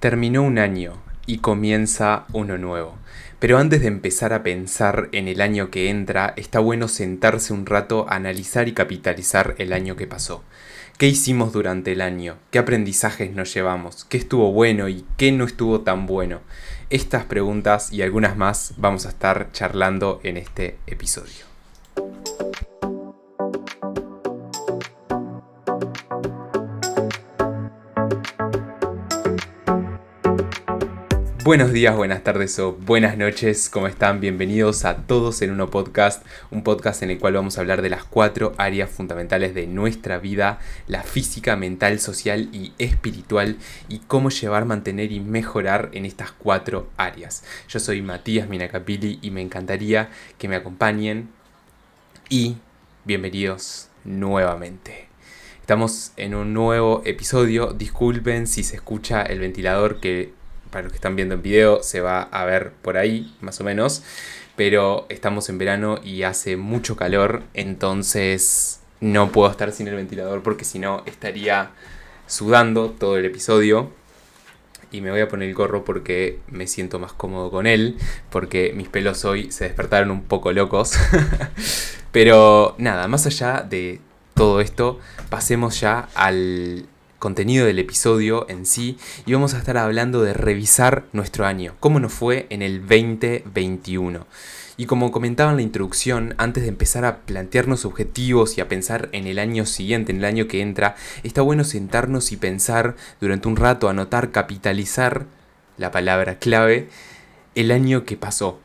Terminó un año y comienza uno nuevo. Pero antes de empezar a pensar en el año que entra, está bueno sentarse un rato a analizar y capitalizar el año que pasó. ¿Qué hicimos durante el año? ¿Qué aprendizajes nos llevamos? ¿Qué estuvo bueno y qué no estuvo tan bueno? Estas preguntas y algunas más vamos a estar charlando en este episodio. Buenos días, buenas tardes o buenas noches, ¿cómo están? Bienvenidos a todos en uno podcast, un podcast en el cual vamos a hablar de las cuatro áreas fundamentales de nuestra vida, la física, mental, social y espiritual, y cómo llevar, mantener y mejorar en estas cuatro áreas. Yo soy Matías Minacapili y me encantaría que me acompañen y bienvenidos nuevamente. Estamos en un nuevo episodio, disculpen si se escucha el ventilador que para los que están viendo en video, se va a ver por ahí, más o menos. Pero estamos en verano y hace mucho calor, entonces no puedo estar sin el ventilador porque si no estaría sudando todo el episodio. Y me voy a poner el gorro porque me siento más cómodo con él, porque mis pelos hoy se despertaron un poco locos. Pero nada, más allá de todo esto, pasemos ya al contenido del episodio en sí y vamos a estar hablando de revisar nuestro año, cómo nos fue en el 2021. Y como comentaba en la introducción, antes de empezar a plantearnos objetivos y a pensar en el año siguiente, en el año que entra, está bueno sentarnos y pensar durante un rato, anotar, capitalizar la palabra clave, el año que pasó.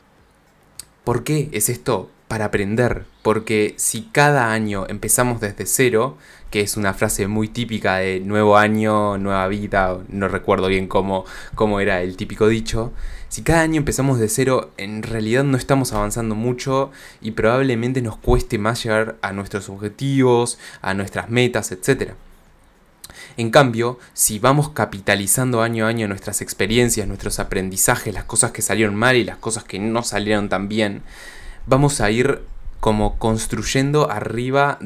¿Por qué es esto? Para aprender, porque si cada año empezamos desde cero, que es una frase muy típica de nuevo año, nueva vida, no recuerdo bien cómo, cómo era el típico dicho. Si cada año empezamos de cero, en realidad no estamos avanzando mucho y probablemente nos cueste más llegar a nuestros objetivos, a nuestras metas, etc. En cambio, si vamos capitalizando año a año nuestras experiencias, nuestros aprendizajes, las cosas que salieron mal y las cosas que no salieron tan bien, vamos a ir como construyendo arriba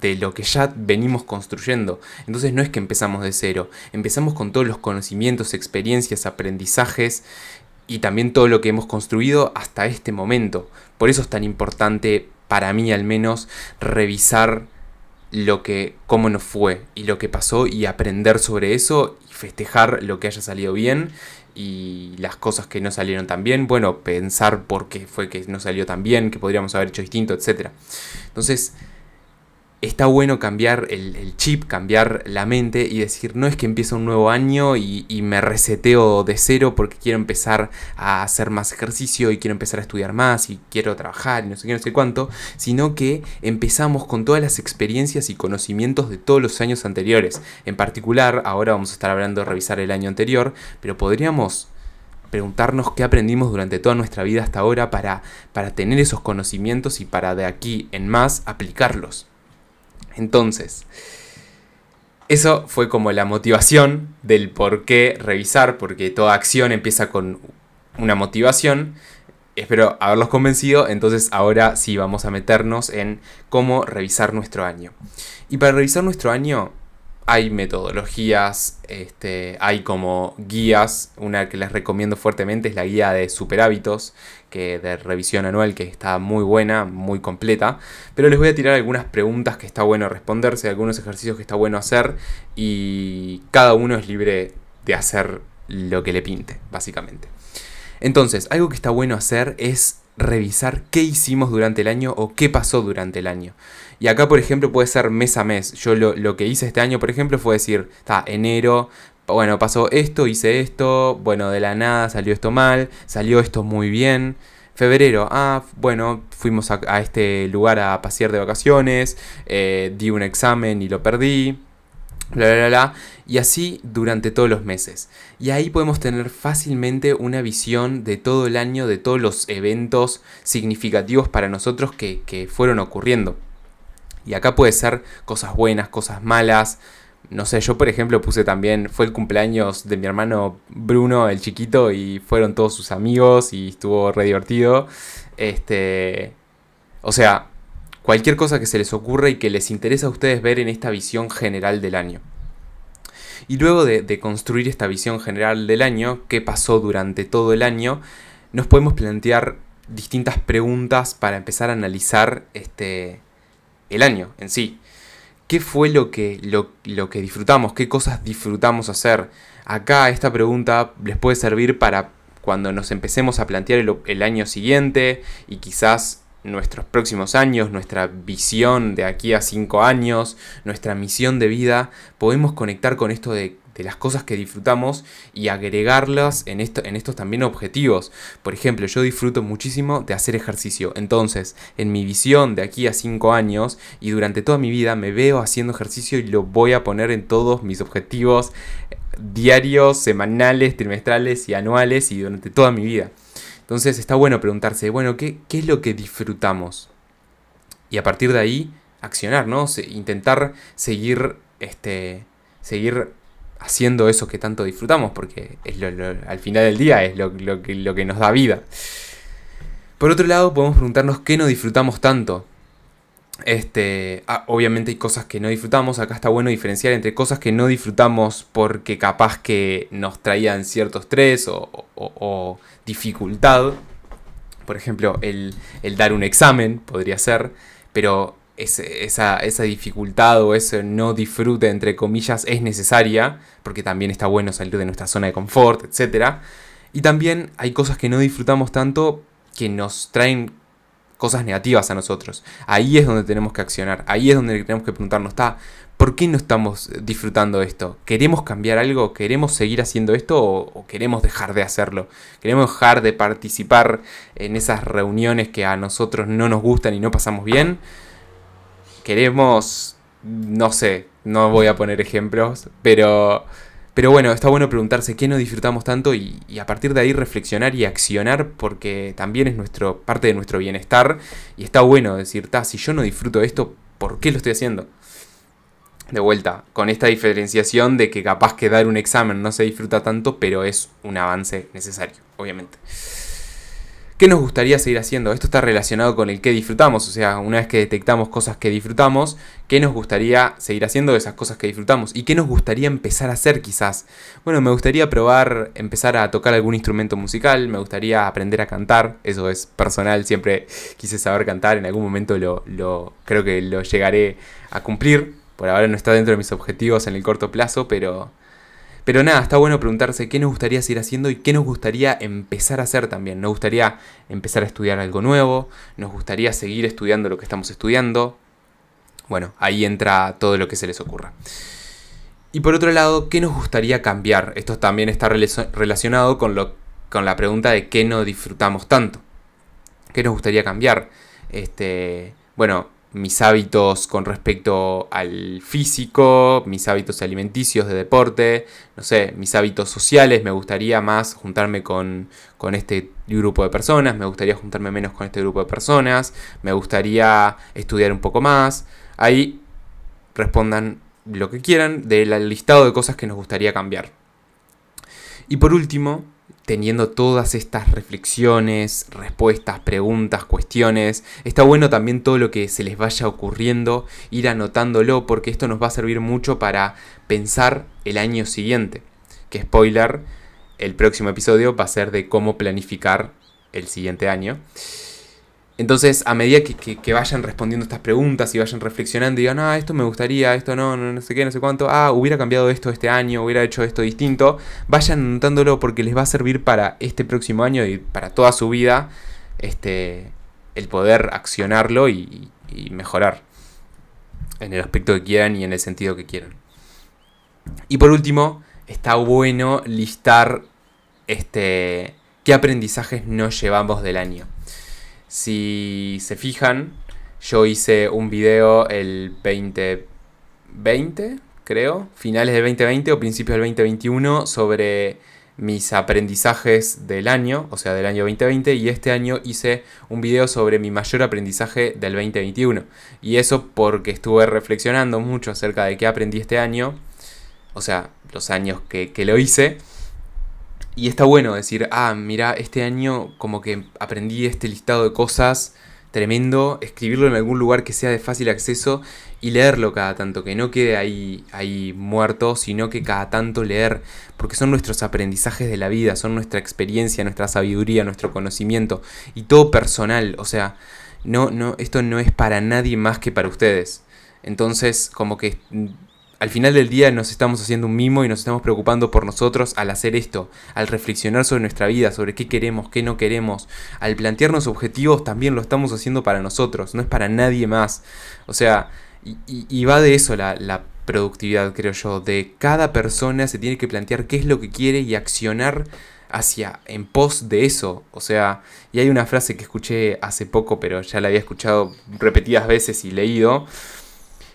de lo que ya venimos construyendo. Entonces no es que empezamos de cero, empezamos con todos los conocimientos, experiencias, aprendizajes y también todo lo que hemos construido hasta este momento. Por eso es tan importante para mí al menos revisar lo que cómo nos fue y lo que pasó y aprender sobre eso y festejar lo que haya salido bien y las cosas que no salieron tan bien, bueno, pensar por qué fue que no salió tan bien, que podríamos haber hecho distinto, etc. Entonces, está bueno cambiar el, chip, cambiar la mente y decir, no es que empieza un nuevo año y, me reseteo de cero porque quiero empezar a hacer más ejercicio y quiero empezar a estudiar más y quiero trabajar y no sé qué, no sé cuánto, sino que empezamos con todas las experiencias y conocimientos de todos los años anteriores. En particular, ahora vamos a estar hablando de revisar el año anterior, pero podríamos preguntarnos qué aprendimos durante toda nuestra vida hasta ahora para, para tener esos conocimientos y para de aquí en más aplicarlos. Entonces, eso fue como la motivación del por qué revisar, porque toda acción empieza con una motivación. Espero haberlos convencido, entonces ahora sí vamos a meternos en cómo revisar nuestro año. Y para revisar nuestro año hay metodologías, este, hay como guías, una que les recomiendo fuertemente es la guía de super hábitos, que de revisión anual, que está muy buena, muy completa, pero les voy a tirar algunas preguntas que está bueno responderse, algunos ejercicios que está bueno hacer y cada uno es libre de hacer lo que le pinte, básicamente. Entonces, algo que está bueno hacer es revisar qué hicimos durante el año o qué pasó durante el año. Y acá, por ejemplo, puede ser mes a mes. Yo lo, que hice este año, por ejemplo, fue decir, está, enero, bueno, pasó esto, hice esto, bueno, de la nada salió esto mal, salió esto muy bien. Febrero, ah, bueno, fuimos a, este lugar a pasear de vacaciones, eh, di un examen y lo perdí, bla, bla, bla, y así durante todos los meses. Y ahí podemos tener fácilmente una visión de todo el año, de todos los eventos significativos para nosotros que, que fueron ocurriendo. Y acá puede ser cosas buenas, cosas malas. No sé, yo por ejemplo puse también, fue el cumpleaños de mi hermano Bruno, el chiquito, y fueron todos sus amigos y estuvo re divertido. Este, o sea, cualquier cosa que se les ocurra y que les interesa a ustedes ver en esta visión general del año. Y luego de, construir esta visión general del año, qué pasó durante todo el año, nos podemos plantear distintas preguntas para empezar a analizar este, el año en sí. ¿Qué fue lo que, lo, que disfrutamos? ¿Qué cosas disfrutamos hacer? Acá esta pregunta les puede servir para cuando nos empecemos a plantear el año siguiente y quizás nuestros próximos años, nuestra visión de aquí a cinco años, nuestra misión de vida, podemos conectar con esto de, las cosas que disfrutamos y agregarlas en, esto, en estos también objetivos. Por ejemplo, yo disfruto muchísimo de hacer ejercicio. Entonces, en mi visión de aquí a cinco años y durante toda mi vida me veo haciendo ejercicio y lo voy a poner en todos mis objetivos diarios, semanales, trimestrales y anuales y durante toda mi vida. Entonces está bueno preguntarse, bueno, ¿qué, qué es lo que disfrutamos? Y a partir de ahí, accionar, ¿no? intentar seguir, este, seguir haciendo eso que tanto disfrutamos, porque es al final del día es lo, que, lo que nos da vida. Por otro lado, podemos preguntarnos qué no disfrutamos tanto. Este, ah, obviamente hay cosas que no disfrutamos, acá está bueno diferenciar entre cosas que no disfrutamos porque capaz que nos traían cierto estrés o, dificultad. Por ejemplo, el, dar un examen podría ser, pero esa, dificultad o ese no disfrute, entre comillas, es necesaria, porque también está bueno salir de nuestra zona de confort, etc. Y también hay cosas que no disfrutamos tanto que nos traen cosas negativas a nosotros. Ahí es donde tenemos que accionar, ahí es donde tenemos que preguntarnos, ¿está? ¿por qué no estamos disfrutando esto? ¿Queremos cambiar algo? ¿Queremos seguir haciendo esto o, queremos dejar de hacerlo? ¿Queremos dejar de participar en esas reuniones que a nosotros no nos gustan y no pasamos bien? ¿Queremos, no sé, no voy a poner ejemplos, pero pero bueno, está bueno preguntarse qué no disfrutamos tanto y, a partir de ahí reflexionar y accionar porque también es nuestro, parte de nuestro bienestar y está bueno decir, ta, si yo no disfruto esto, ¿por qué lo estoy haciendo? De vuelta, con esta diferenciación de que capaz que dar un examen no se disfruta tanto, pero es un avance necesario, obviamente. ¿Qué nos gustaría seguir haciendo? Esto está relacionado con el que disfrutamos, o sea, una vez que detectamos cosas que disfrutamos, ¿qué nos gustaría seguir haciendo de esas cosas que disfrutamos? ¿Y qué nos gustaría empezar a hacer quizás? Bueno, me gustaría probar, empezar a tocar algún instrumento musical, me gustaría aprender a cantar, eso es personal, siempre quise saber cantar, en algún momento lo, lo creo que lo llegaré a cumplir, por ahora no está dentro de mis objetivos en el corto plazo, pero pero nada, está bueno preguntarse qué nos gustaría seguir haciendo y qué nos gustaría empezar a hacer también. Nos gustaría empezar a estudiar algo nuevo, nos gustaría seguir estudiando lo que estamos estudiando. Bueno, ahí entra todo lo que se les ocurra. Y por otro lado, ¿qué nos gustaría cambiar? Esto también está relacionado con, lo, con la pregunta de qué no disfrutamos tanto. ¿Qué nos gustaría cambiar? Este, bueno, mis hábitos con respecto al físico, mis hábitos alimenticios de deporte, no sé, mis hábitos sociales, me gustaría más juntarme con, con, este grupo de personas, me gustaría juntarme menos con este grupo de personas, me gustaría estudiar un poco más. Ahí respondan lo que quieran del listado de cosas que nos gustaría cambiar. Y por último, teniendo todas estas reflexiones, respuestas, preguntas, cuestiones. Está bueno también todo lo que se les vaya ocurriendo, ir anotándolo, porque esto nos va a servir mucho para pensar el año siguiente. Que spoiler, el próximo episodio va a ser de cómo planificar el siguiente año. Entonces, a medida que, vayan respondiendo estas preguntas y vayan reflexionando y digan, ah, esto me gustaría, esto no, no, sé qué, no sé cuánto, ah, hubiera cambiado esto este año, hubiera hecho esto distinto, vayan notándolo porque les va a servir para este próximo año y para toda su vida este, el poder accionarlo y, y mejorar en el aspecto que quieran y en el sentido que quieran. Y por último, está bueno listar este, qué aprendizajes nos llevamos del año. Si se fijan, yo hice un video el 2020, creo, finales del 2020 o principios del 2021, sobre mis aprendizajes del año, o sea, del año 2020, y este año hice un video sobre mi mayor aprendizaje del 2021. Y eso porque estuve reflexionando mucho acerca de qué aprendí este año, o sea, los años que, que lo hice, y está bueno decir, ah, mira, este año como que aprendí este listado de cosas tremendo escribirlo en algún lugar que sea de fácil acceso y leerlo cada tanto, que no quede ahí, ahí muerto, sino que cada tanto leer, porque son nuestros aprendizajes de la vida, son nuestra experiencia, nuestra sabiduría, nuestro conocimiento y todo personal, o sea, no, no, esto no es para nadie más que para ustedes. Entonces, como que al final del día nos estamos haciendo un mimo y nos estamos preocupando por nosotros al hacer esto, al reflexionar sobre nuestra vida, sobre qué queremos, qué no queremos, al plantearnos objetivos también lo estamos haciendo para nosotros, no es para nadie más. O sea, y, va de eso la, la productividad, creo yo, de cada persona se tiene que plantear qué es lo que quiere y accionar hacia en pos de eso. O sea, y hay una frase que escuché hace poco, pero ya la había escuchado repetidas veces y leído,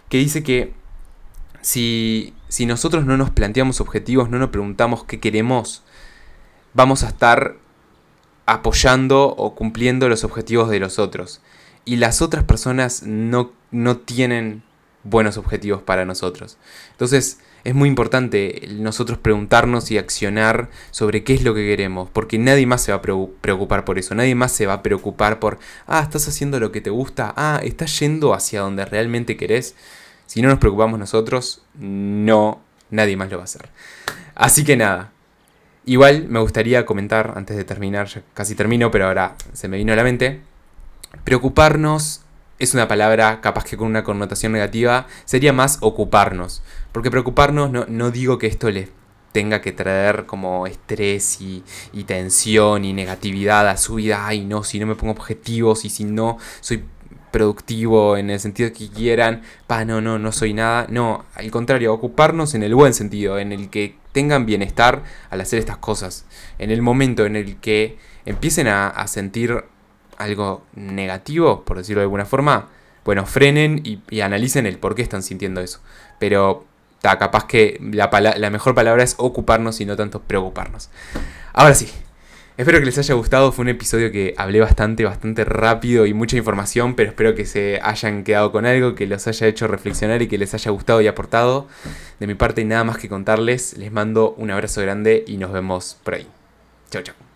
que dice que si, nosotros no nos planteamos objetivos, no nos preguntamos qué queremos, vamos a estar apoyando o cumpliendo los objetivos de los otros. Y las otras personas no, no tienen buenos objetivos para nosotros. Entonces es muy importante nosotros preguntarnos y accionar sobre qué es lo que queremos, porque nadie más se va a preocupar por eso, nadie más se va a preocupar por, ah, estás haciendo lo que te gusta, ah, estás yendo hacia donde realmente querés. Si no nos preocupamos nosotros, no, nadie más lo va a hacer. Así que nada. Igual me gustaría comentar, antes de terminar, ya casi termino, pero ahora se me vino a la mente. Preocuparnos es una palabra capaz que con una connotación negativa, sería más ocuparnos. Porque preocuparnos no, no digo que esto les tenga que traer como estrés y, y, tensión y negatividad a su vida. Ay, no, si no me pongo objetivos y si no soy productivo en el sentido que quieran, pa, no, no, no soy nada. No, al contrario, ocuparnos en el buen sentido, en el que tengan bienestar al hacer estas cosas. En el momento en el que empiecen a, sentir algo negativo, por decirlo de alguna forma, bueno, frenen y, analicen el por qué están sintiendo eso. Pero está capaz que la, la mejor palabra es ocuparnos y no tanto preocuparnos. Ahora sí, Espero que les haya gustado, fue un episodio que hablé bastante, bastante rápido y mucha información, pero espero que se hayan quedado con algo, que los haya hecho reflexionar y que les haya gustado y aportado. De mi parte nada más que contarles, les mando un abrazo grande y nos vemos por ahí. Chao, chao.